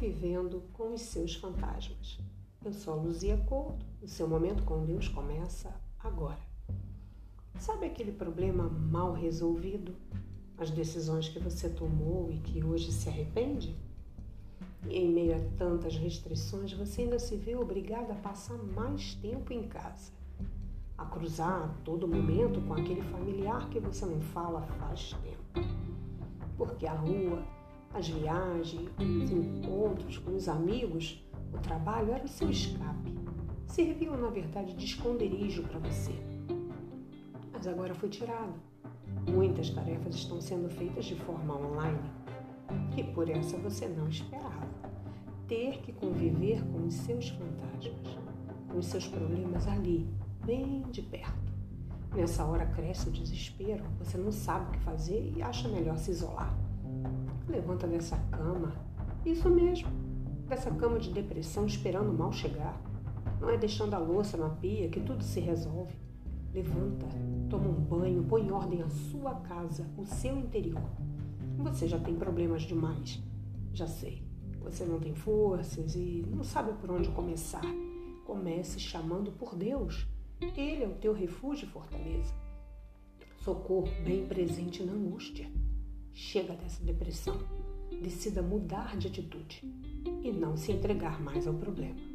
convivendo com os seus fantasmas. Eu sou Luzia Couto, o seu momento com Deus começa agora. Sabe aquele problema mal resolvido? As decisões que você tomou e que hoje se arrepende? E em meio a tantas restrições, você ainda se vê obrigada a passar mais tempo em casa, a cruzar a todo momento com aquele familiar que você não fala faz tempo. Porque a rua, as viagens, os encontros com os amigos, o trabalho era o seu escape. Serviam, na verdade, de esconderijo para você. Mas agora foi tirado. Muitas tarefas estão sendo feitas de forma online. E por essa você não esperava. Ter que conviver com os seus fantasmas, com os seus problemas ali, bem de perto. Nessa hora cresce o desespero, você não sabe o que fazer e acha melhor se isolar. Levanta dessa cama. Isso mesmo. Dessa cama de depressão esperando o mal chegar. Não é deixando a louça na pia que tudo se resolve. Levanta, toma um banho, põe em ordem a sua casa, o seu interior. Você já tem problemas demais. Já sei. Você não tem forças e não sabe por onde começar. Comece chamando por Deus. Ele é o teu refúgio e fortaleza. Socorro bem presente na angústia. Chega dessa depressão. Decida mudar de atitude e não se entregar mais ao problema.